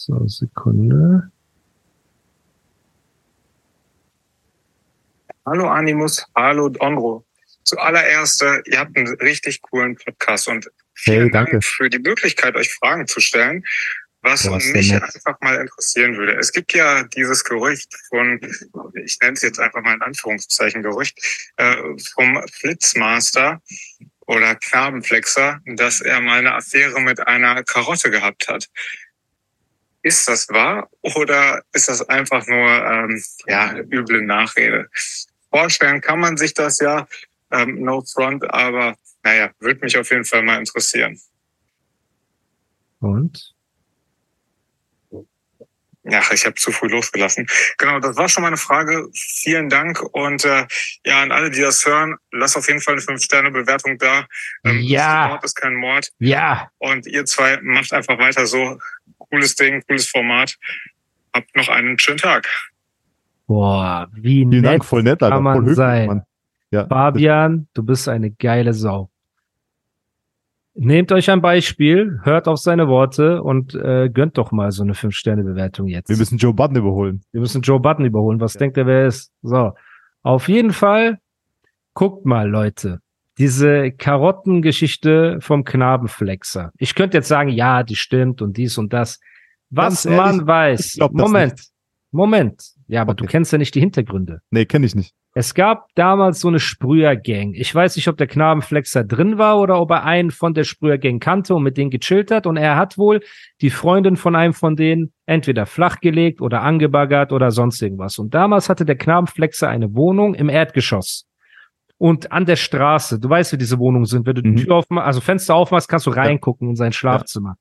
So, Sekunde. Hallo Animus, hallo Donro. Zuallererst, äh, ihr habt einen richtig coolen Podcast und vielen Hey, danke. Dank für die Möglichkeit, euch Fragen zu stellen. Was hast mich einfach mal interessieren würde. Es gibt ja dieses Gerücht von, ich nenne es jetzt einfach mal in Anführungszeichen Gerücht, äh, vom Flitzmaster oder Knabenflexer, dass er mal eine Affäre mit einer Karotte gehabt hat. Ist das wahr oder ist das einfach nur ähm, ja, üble Nachrede? Vorstellen kann man sich das ja, ähm, no front, aber naja, würde mich auf jeden Fall mal interessieren. Und? Ja, ich habe zu früh losgelassen. Genau, das war schon meine Frage. Vielen Dank und äh, ja, an alle, die das hören, lasst auf jeden Fall eine 5-Sterne-Bewertung da. Ähm, Ja. Mord ist kein Mord. Ja. Und ihr zwei macht einfach weiter so. Cooles Ding, cooles Format. Habt noch einen schönen Tag. Boah, wie Vielen nett Dank, voll nett, Alter. kann man voll höflich, sein. Mann. Ja, Fabian, du bist eine geile Sau. Nehmt euch ein Beispiel, hört auf seine Worte und äh, gönnt doch mal so eine 5-Sterne-Bewertung jetzt. wir müssen Joe Budden überholen. Wir müssen Joe Button überholen. Was denkt er, wer er ist? So. Auf jeden Fall, guckt mal, Leute. Diese Karottengeschichte vom Knabenflexer. Ich könnte jetzt sagen, ja, die stimmt und dies und das. Was ehrlich, man weiß. Moment. Moment. Ja, aber du Okay. kennst ja nicht die Hintergründe. Nee, kenne ich nicht. Es gab damals so eine Sprühergang. Ich weiß nicht, ob der Knabenflexer drin war oder ob er einen von der Sprühergang kannte und mit denen gechillt hat. Und er hat wohl die Freundin von einem von denen entweder flachgelegt oder angebaggert oder sonst irgendwas. Und damals hatte der Knabenflexer eine Wohnung im Erdgeschoss. Und an der Straße, du weißt, wie diese Wohnungen sind, wenn du die Mhm. Tür aufmachst, also Fenster aufmachst, kannst du reingucken in sein Schlafzimmer.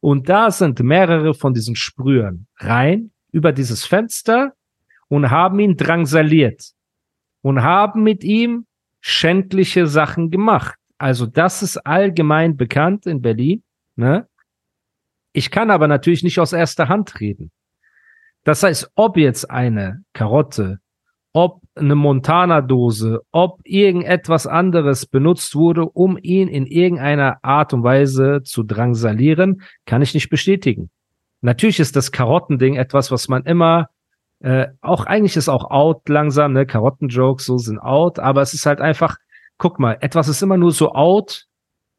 Und da sind mehrere von diesen Sprühern rein über dieses Fenster und haben ihn drangsaliert und haben mit ihm schändliche Sachen gemacht. Also das ist allgemein bekannt in Berlin. Ne? Ich kann aber natürlich nicht aus erster Hand reden. Das heißt, ob jetzt eine Karotte, ob eine Montana-Dose, ob irgendetwas anderes benutzt wurde, um ihn in irgendeiner Art und Weise zu drangsalieren, kann ich nicht bestätigen. Natürlich ist das Karottending etwas, was man immer äh, auch eigentlich ist auch out langsam, ne? Karottenjokes so sind out, aber es ist halt einfach, guck mal, etwas ist immer nur so out,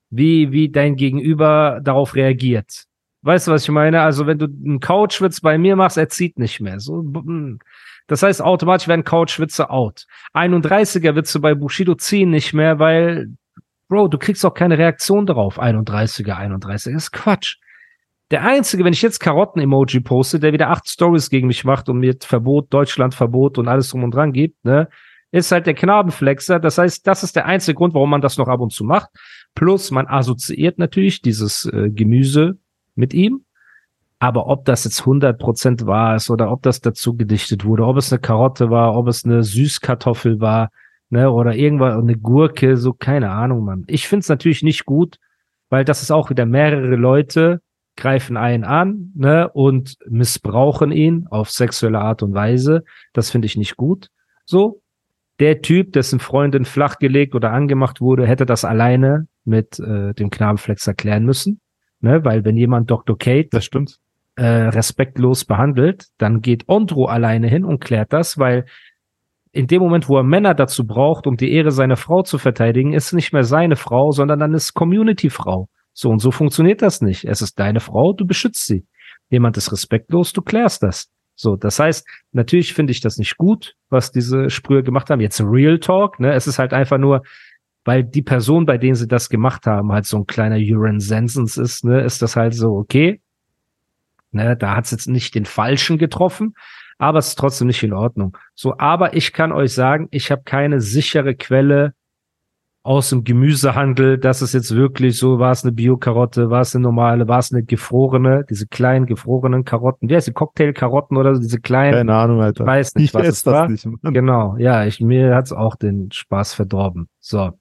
wie, wie dein Gegenüber darauf reagiert. Weißt du, was ich meine? Also, wenn du einen Couchwitz bei mir machst, er zieht nicht mehr. So. Das heißt, automatisch werden Couchwitze out. 31er Witze bei Bushido ziehen nicht mehr, weil, Bro, du kriegst auch keine Reaktion darauf. 31er, 31er, das ist Quatsch. Der einzige, wenn ich jetzt Karotten-Emoji poste, der wieder acht Stories gegen mich macht und mir Verbot, Deutschland-Verbot und alles drum und dran gibt, ne, ist halt der Knabenflexer. Das heißt, das ist der einzige Grund, warum man das noch ab und zu macht. Plus, man assoziiert natürlich dieses äh, Gemüse mit ihm. Aber ob das jetzt 100% wahr ist oder ob das dazu gedichtet wurde, ob es eine Karotte war, ob es eine Süßkartoffel war, ne, oder irgendwas, eine Gurke, so keine Ahnung, Mann. Ich find's natürlich nicht gut, weil das ist auch wieder mehrere Leute greifen einen an, ne, und missbrauchen ihn auf sexuelle Art und Weise. Das finde ich nicht gut. So. Der Typ, dessen Freundin flachgelegt oder angemacht wurde, hätte das alleine mit äh, dem Knabenflex erklären müssen. Ne, weil wenn jemand Dr. Kate Das stimmt. Äh, respektlos behandelt, dann geht Ondro alleine hin und klärt das, weil in dem Moment, wo er Männer dazu braucht, um die Ehre seiner Frau zu verteidigen, ist nicht mehr seine Frau, sondern dann ist Community-Frau. So und so funktioniert das nicht. Es ist deine Frau, du beschützt sie. Jemand ist respektlos, du klärst das. So, das heißt, natürlich finde ich das nicht gut, was diese Sprühe gemacht haben. Jetzt Real Talk, ne? Es ist halt einfach nur, weil die Person, bei denen sie das gemacht haben, halt so ein kleiner Uran Sensens ist, ne, ist das halt so, okay. Ne, da hat's jetzt nicht den Falschen getroffen, aber es ist trotzdem nicht in Ordnung. So, aber ich kann euch sagen, ich habe keine sichere Quelle, aus dem Gemüsehandel, das ist jetzt wirklich so, war es eine Bio-Karotte, war es eine normale, war es eine gefrorene, diese kleinen gefrorenen Karotten, wie heißt die, Cocktail-Karotten oder so, diese kleinen, Keine Ahnung, Alter. ich weiß nicht, ich was es das war. nicht. Genau, ja, ich, mir hat's auch den Spaß verdorben. So.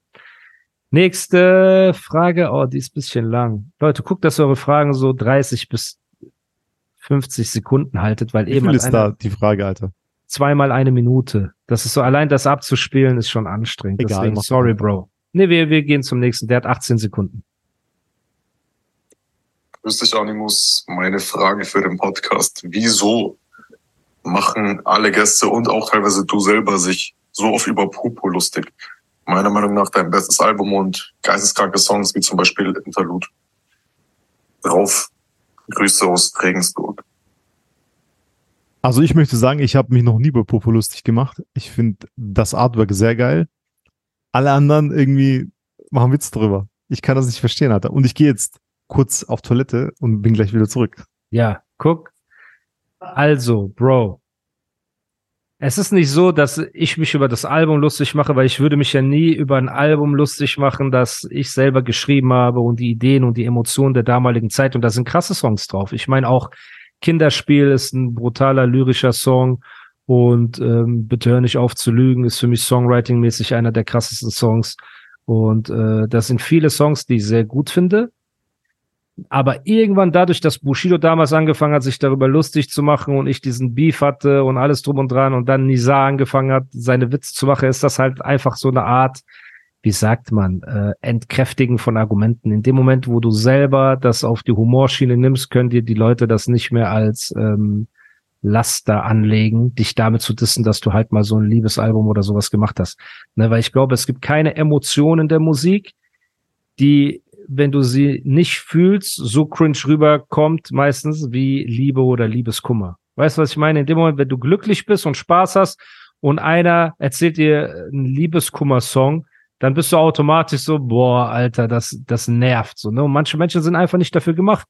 Nächste Frage, oh, die ist ein bisschen lang. Leute, guckt, dass eure Fragen so 30 bis 50 Sekunden haltet, weil Wie eben viel hat ist da die Frage, Alter? zweimal eine Minute. Das ist so, allein das abzuspielen ist schon anstrengend. Egal, Deswegen, sorry. Bro. Nee, wir, wir gehen zum nächsten. Der hat 18 Sekunden. Grüß dich, Animus. Meine Frage für den Podcast. Wieso machen alle Gäste und auch teilweise du selber sich so oft über Pupo lustig? Meiner Meinung nach dein bestes Album und geisteskranke Songs wie zum Beispiel Interlude. Drauf. Grüße aus Regensburg. Also ich möchte sagen, ich habe mich noch nie über Popo lustig gemacht. Ich finde das Artwork sehr geil. Alle anderen irgendwie machen Witz drüber. Ich kann das nicht verstehen, Alter. Und ich gehe jetzt kurz auf Toilette und bin gleich wieder zurück. Ja, guck. Also, Bro. Es ist nicht so, dass ich mich über das Album lustig mache, weil ich würde mich ja nie über ein Album lustig machen, das ich selber geschrieben habe und die Ideen und die Emotionen der damaligen Zeit. Und da sind krasse Songs drauf. Ich meine auch Kinderspiel ist ein brutaler lyrischer Song und ähm, Bitte hör nicht auf zu lügen ist für mich Songwriting-mäßig einer der krassesten Songs. Und äh, das sind viele Songs, die ich sehr gut finde. Aber irgendwann dadurch, dass Bushido damals angefangen hat, sich darüber lustig zu machen und ich diesen Beef hatte und alles drum und dran und dann Nisa angefangen hat, seine Witze zu machen, ist das halt einfach so eine Art, wie sagt man, äh, Entkräftigen von Argumenten. In dem Moment, wo du selber das auf die Humorschiene nimmst, können dir die Leute das nicht mehr als ähm, Laster anlegen, dich damit zu dissen, dass du halt mal so ein Liebesalbum oder sowas gemacht hast. Ne, weil ich glaube, es gibt keine Emotionen der Musik, die, wenn du sie nicht fühlst, so cringe rüberkommt, meistens wie Liebe oder Liebeskummer. Weißt du, was ich meine? In dem Moment, wenn du glücklich bist und Spaß hast und einer erzählt dir einen Liebeskummer-Song, dann bist du automatisch so, boah, Alter, das, das nervt so. Ne? Und manche Menschen sind einfach nicht dafür gemacht.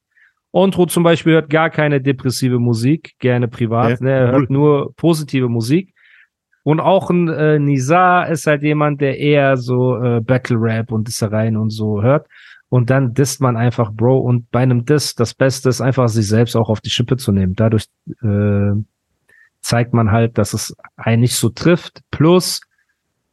Ontro zum Beispiel hört gar keine depressive Musik, gerne privat. Ja, ne? Er cool. hört nur positive Musik. Und auch ein äh, Nizar ist halt jemand, der eher so äh, Battle Rap und Dissereien und so hört. Und dann disst man einfach, Bro. Und bei einem Diss, das Beste ist einfach, sich selbst auch auf die Schippe zu nehmen. Dadurch äh, zeigt man halt, dass es einen nicht so trifft. Plus,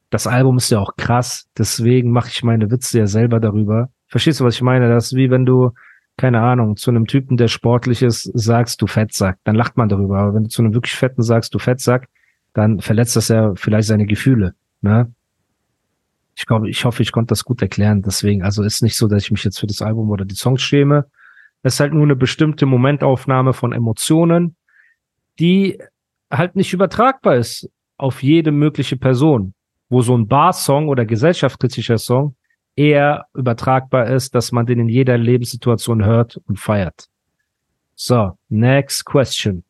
das Album ist ja auch krass. Deswegen mache ich meine Witze ja selber darüber. Verstehst du, was ich meine? Das ist wie wenn du, keine Ahnung, zu einem Typen, der sportlich ist, sagst, du Fettsack. Dann lacht man darüber. Aber wenn du zu einem wirklich Fetten sagst, du Fettsack, dann verletzt das ja vielleicht seine Gefühle. Ne? Ich glaube, ich hoffe, ich konnte das gut erklären. Deswegen, also ist nicht so, dass ich mich jetzt für das Album oder die Songs schäme. Es ist halt nur eine bestimmte Momentaufnahme von Emotionen, die halt nicht übertragbar ist auf jede mögliche Person. Wo so ein Bar-Song oder gesellschaftskritischer Song eher übertragbar ist, dass man den in jeder Lebenssituation hört und feiert. So, next question.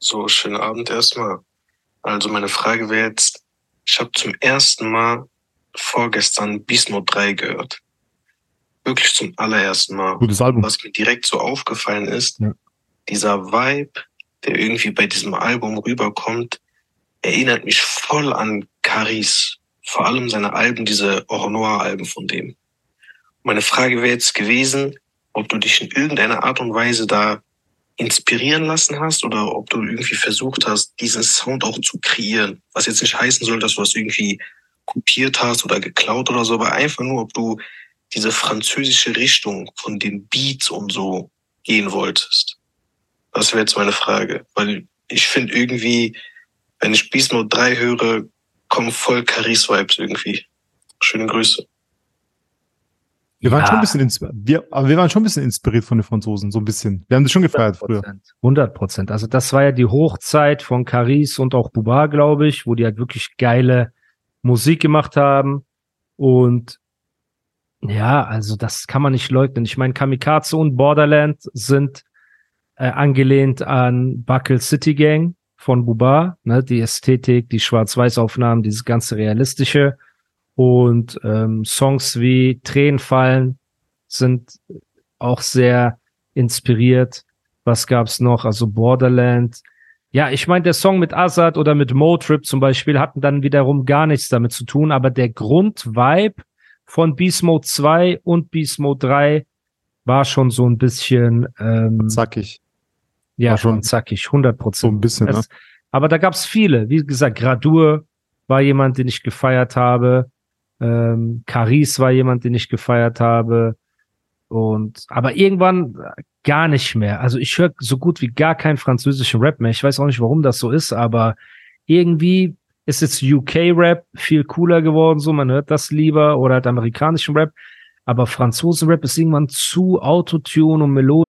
So, schönen Abend erstmal. Also meine Frage wäre jetzt, ich habe zum ersten Mal vorgestern Mode 3 gehört. Wirklich zum allerersten Mal. Gutes Album. Was mir direkt so aufgefallen ist, Ja. dieser Vibe, der irgendwie bei diesem Album rüberkommt, erinnert mich voll an Caris. Vor allem seine Alben, diese Au Noir-Alben von dem. Meine Frage wäre jetzt gewesen, ob du dich in irgendeiner Art und Weise da inspirieren lassen hast oder ob du irgendwie versucht hast, diesen Sound auch zu kreieren. Was jetzt nicht heißen soll, dass du das irgendwie kopiert hast oder geklaut oder so, aber einfach nur, ob du diese französische Richtung von den Beats und so gehen wolltest. Das wäre jetzt meine Frage. Weil ich finde irgendwie, wenn ich Beast Mode 3 höre, kommen voll Caris-Vibes irgendwie. Schöne Grüße. Wir waren Ja. schon ein bisschen inspiriert. Wir, aber wir waren schon ein bisschen inspiriert von den Franzosen, so ein bisschen. Wir haben das schon gefeiert früher. 100 Prozent. Also das war ja die Hochzeit von Caris und auch Buba, glaube ich, wo die halt wirklich geile Musik gemacht haben. Und ja, also das kann man nicht leugnen. Ich meine, Kamikaze und Borderland sind äh, angelehnt an Buckle City Gang von Buba, ne, die Ästhetik, die Schwarz-Weiß-Aufnahmen, dieses ganze Realistische. Und ähm, Songs wie Tränen fallen sind auch sehr inspiriert. Was gab's noch? Also Borderland. Ja, ich meine, der Song mit Azad oder mit Motrip zum Beispiel hatten dann wiederum gar nichts damit zu tun, aber der Grundvibe von Beast Mode 2 und Beast Mode 3 war schon so ein bisschen, ähm, Zackig. ja, war schon zackig, 100 So Prozent. ein bisschen, ne? Es- Aber da gab's viele. Wie gesagt, Gradur war jemand, den ich gefeiert habe. Ähm, Caris war jemand, den ich gefeiert habe. Und aber irgendwann gar nicht mehr. Also ich höre so gut wie gar keinen französischen Rap mehr. Ich weiß auch nicht, warum das so ist, aber irgendwie ist jetzt UK-Rap viel cooler geworden. So, man hört das lieber oder halt amerikanischen Rap. Aber Franzosen-Rap ist irgendwann zu Autotune und Melodie.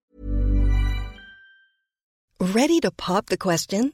Ready to pop the question?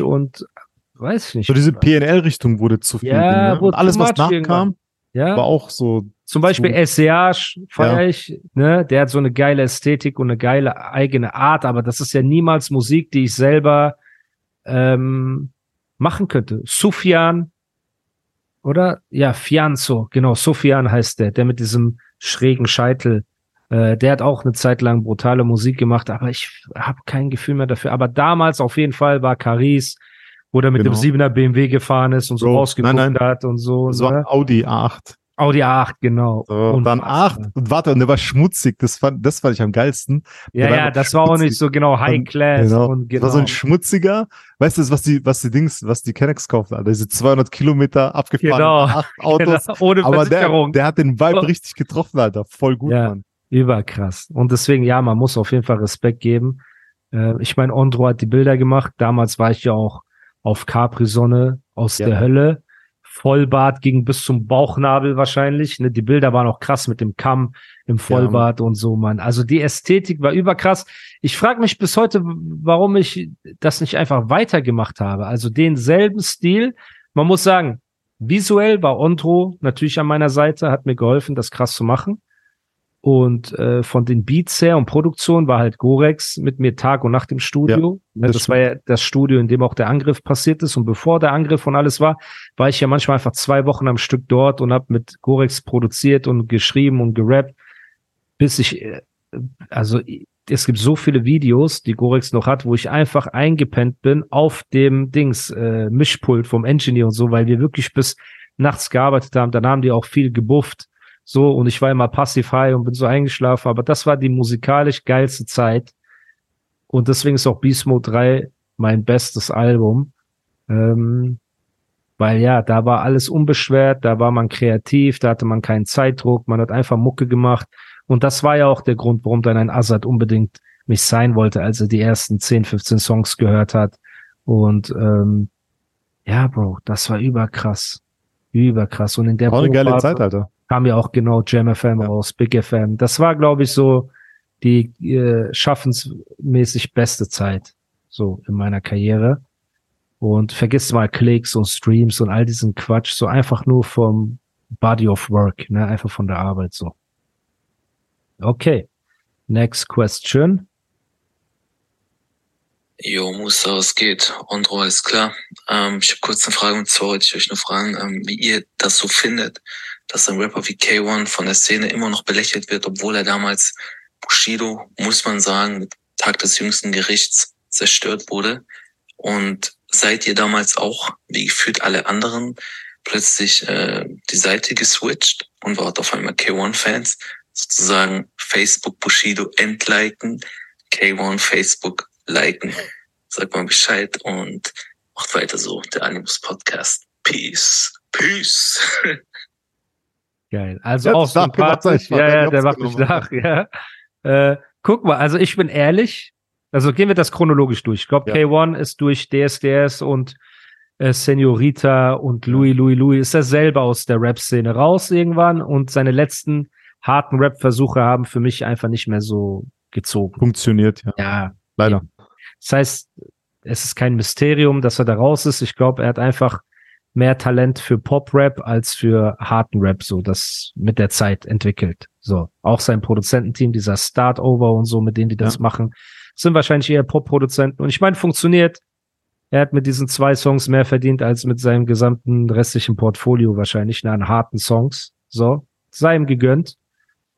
und weiß ich nicht. So diese PNL-Richtung wurde zu viel. Ja, ne? Und alles, was nachkam, ja. war auch so. Zum Beispiel So. SCH feiere ich, ne? Der hat so eine geile Ästhetik und eine geile eigene Art, aber das ist ja niemals Musik, die ich selber ähm, machen könnte. Sufjan, oder? Ja, Fianzo, genau, Sufjan heißt der, der mit diesem schrägen Scheitel. Äh, der hat auch eine Zeit lang brutale Musik gemacht, aber ich habe kein Gefühl mehr dafür. Aber damals auf jeden Fall war Caris, wo der mit Genau. dem 7er BMW gefahren ist und so Bro, rausgeguckt nein, nein. hat und so. Das war ne? ein Audi A8. Audi A8, genau. So, und dann Unfassbar. 8. Und warte, und der war schmutzig. Das fand, das fand ich am geilsten. Ja, Der ja, einfach das war auch schmutzig. nicht so genau High Class Genau. und Das war so genau. ein schmutziger, weißt du, was die, was die Dings, was die Kennex kaufen, Alter, diese 200 Kilometer abgefahren, Genau. acht Autos. Genau, ohne Aber der, der hat den Vibe Oh. richtig getroffen, Alter. Voll gut, Ja. Mann. Überkrass. Und deswegen, ja, man muss auf jeden Fall Respekt geben. Äh, ich meine, Ondro hat die Bilder gemacht. Damals war ich ja auch auf Capri-Sonne aus Ja. der Hölle. Vollbart ging bis zum Bauchnabel wahrscheinlich. Ne? Die Bilder waren auch krass mit dem Kamm im Vollbart und so, Mann. Also die Ästhetik war überkrass. Ich frage mich bis heute, warum ich das nicht einfach weitergemacht habe. Also denselben Stil. Man muss sagen, visuell war Ondro natürlich an meiner Seite, hat mir geholfen, das krass zu machen. Und äh, von den Beats her und Produktion war halt Gorex mit mir Tag und Nacht im Studio. ne, das das war ja das Studio, in dem auch der Angriff passiert ist. Und bevor der Angriff und alles war, war ich ja manchmal einfach zwei Wochen am Stück dort und habe mit Gorex produziert und geschrieben und gerappt, bis ich, äh, also es gibt so viele Videos, die Gorex noch hat, wo ich einfach eingepennt bin auf dem Dings, äh, Mischpult vom Engineer und so, weil wir wirklich bis nachts gearbeitet haben. Dann haben die auch viel gebufft. So, und ich war immer passiv high und bin so eingeschlafen, aber das war die musikalisch geilste Zeit. Und deswegen ist auch Beast Mode 3 mein bestes Album. Ähm, weil ja, da war alles unbeschwert, da war man kreativ, da hatte man keinen Zeitdruck, man hat einfach Mucke gemacht. Und das war ja auch der Grund, warum dann ein Azad unbedingt mich sein wollte, als er die ersten 10, 15 Songs gehört hat. Und ähm, ja, Bro, das war überkrass. Überkrass. Und in der War eine geile Zeit, Alter. Kam ja auch genau Jam FM Ja. raus, Big FM. Das war, glaube ich, so die äh, schaffensmäßig beste Zeit so in meiner Karriere. Und vergiss mal Klicks und Streams und all diesen Quatsch, so einfach nur vom Body of Work, ne, einfach von der Arbeit so. Okay. Next question. Jo, Musa, was geht? Ondro, alles klar. Ähm, ich habe kurz eine Frage und zwar wollte ich euch nur fragen, ähm, wie ihr das so findet, dass ein Rapper wie K1 von der Szene immer noch belächelt wird, obwohl er damals Bushido, muss man sagen, mit Tag des jüngsten Gerichts zerstört wurde. Und seid ihr damals auch, wie gefühlt alle anderen, plötzlich äh, die Seite geswitcht und wart auf einmal K1-Fans, sozusagen Facebook Bushido entliken, K1 Facebook liken. sagt mal Bescheid und macht weiter so, der Animus Podcast. Peace. Peace. Geil. Also auch sympathisch. Ja, ja, der macht mich nach, ja. Äh, guck mal, also ich bin ehrlich, also gehen wir das chronologisch durch. Ich glaube, Ja. K1 ist durch DSDS und äh, Senorita und Louis, Louis, Louis, ist er selber aus der Rap-Szene raus irgendwann und seine letzten harten Rap-Versuche haben für mich einfach nicht mehr so gezogen. Funktioniert, ja. Ja, Leider. das heißt, es ist kein Mysterium, dass er da raus ist. Ich glaube, er hat einfach mehr Talent für Pop-Rap als für harten Rap, so das mit der Zeit entwickelt. So, auch sein Produzententeam, dieser Start-Over und so, mit denen die das Ja. machen, sind wahrscheinlich eher Pop-Produzenten. Und ich meine, funktioniert. Er hat mit diesen zwei Songs mehr verdient als mit seinem gesamten restlichen Portfolio wahrscheinlich, ne, an harten Songs. So, sei ihm gegönnt.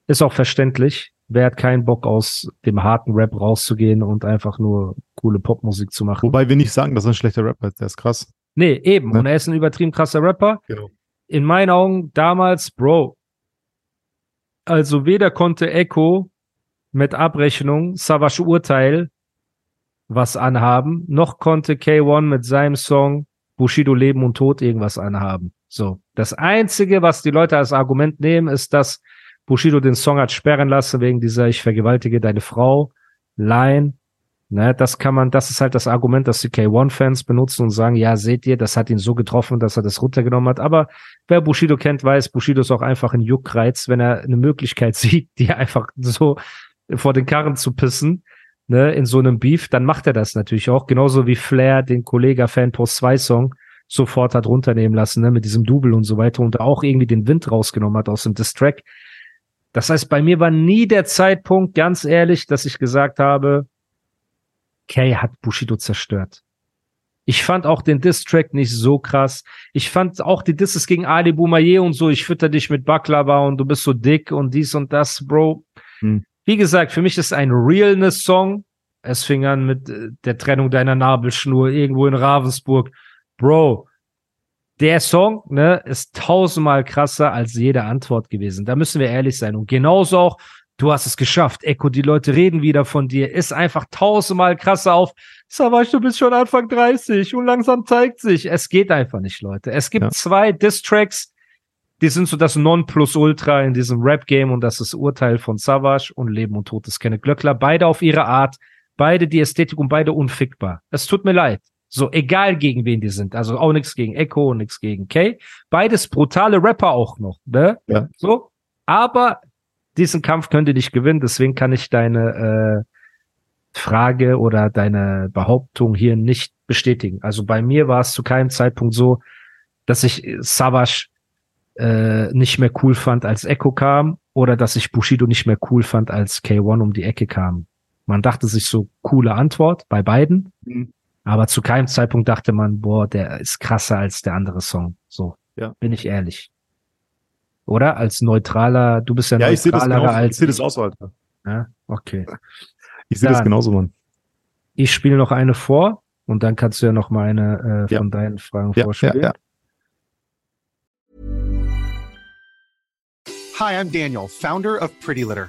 Ist auch verständlich. Wer hat keinen Bock aus dem harten Rap rauszugehen und einfach nur coole Popmusik zu machen? Wobei wir nicht sagen, dass er ein schlechter Rapper ist. Der ist krass. Nee, eben. Ne? Und er ist ein übertrieben krasser Rapper. Genau. In meinen Augen damals, Bro. Also weder konnte Echo mit Abrechnung Savage Urteil was anhaben, noch konnte K1 mit seinem Song Bushido Leben und Tod irgendwas anhaben. So. Das einzige, was die Leute als Argument nehmen, ist, dass Bushido den Song hat sperren lassen wegen dieser Ich vergewaltige deine Frau Line. Ne, das kann man, das ist halt das Argument, das die K1-Fans benutzen und sagen, ja, seht ihr, das hat ihn so getroffen, dass er das runtergenommen hat. Aber wer Bushido kennt, weiß, Bushido ist auch einfach ein Juckreiz, wenn er eine Möglichkeit sieht, die einfach so vor den Karren zu pissen, ne, in so einem Beef, dann macht er das natürlich auch. Genauso wie Flair den Kollega Fanpost 2 Song sofort hat runternehmen lassen, ne, mit diesem Double und so weiter und auch irgendwie den Wind rausgenommen hat aus dem Distrack. Das heißt, bei mir war nie der Zeitpunkt, ganz ehrlich, dass ich gesagt habe, Kay hat Bushido zerstört. Ich fand auch den Diss-Track nicht so krass. Ich fand auch die Disses gegen Ali Boumaier und so, ich fütter dich mit Baklava und du bist so dick und dies und das, Bro. Hm. Wie gesagt, für mich ist ein Realness-Song. Es fing an mit äh, der Trennung deiner Nabelschnur irgendwo in Ravensburg. Bro, der Song, ne, ist tausendmal krasser als jede Antwort gewesen. Da müssen wir ehrlich sein. Und genauso auch, du hast es geschafft. Echo, die Leute reden wieder von dir. Ist einfach tausendmal krasser auf. Savage, du bist schon Anfang 30 und langsam zeigt sich. Es geht einfach nicht, Leute. Es gibt Ja. zwei Diss-Tracks, die sind so das Nonplusultra in diesem Rap-Game und das ist Urteil von Savage und Leben und Tod des Kenneth Glöckler. Beide auf ihre Art, beide die Ästhetik und beide unfickbar. Es tut mir leid. So, egal gegen wen die sind. Also auch nichts gegen Echo und nichts gegen Kay. Beides brutale Rapper auch noch, ne? Ja. So. Aber diesen Kampf könnt ihr nicht gewinnen, deswegen kann ich deine äh, Frage oder deine Behauptung hier nicht bestätigen. Also bei mir war es zu keinem Zeitpunkt so, dass ich äh, Savage äh, nicht mehr cool fand, als Echo kam, oder dass ich Bushido nicht mehr cool fand, als K1 um die Ecke kam. Man dachte sich so, coole Antwort bei beiden, Mhm. aber zu keinem Zeitpunkt dachte man, boah, der ist krasser als der andere Song. So, Ja. bin ich ehrlich. Oder? Als neutraler, du bist ja, Ja, ich neutraler. Ich als sehe das auch so, Alter. Ja, okay. Ich sehe das genauso, Mann. Ich spiele noch eine vor und dann kannst du ja noch mal eine äh, Ja. von deinen Fragen Ja, ja, vorspielen. ja. Hi, I'm Daniel, founder of Pretty Litter.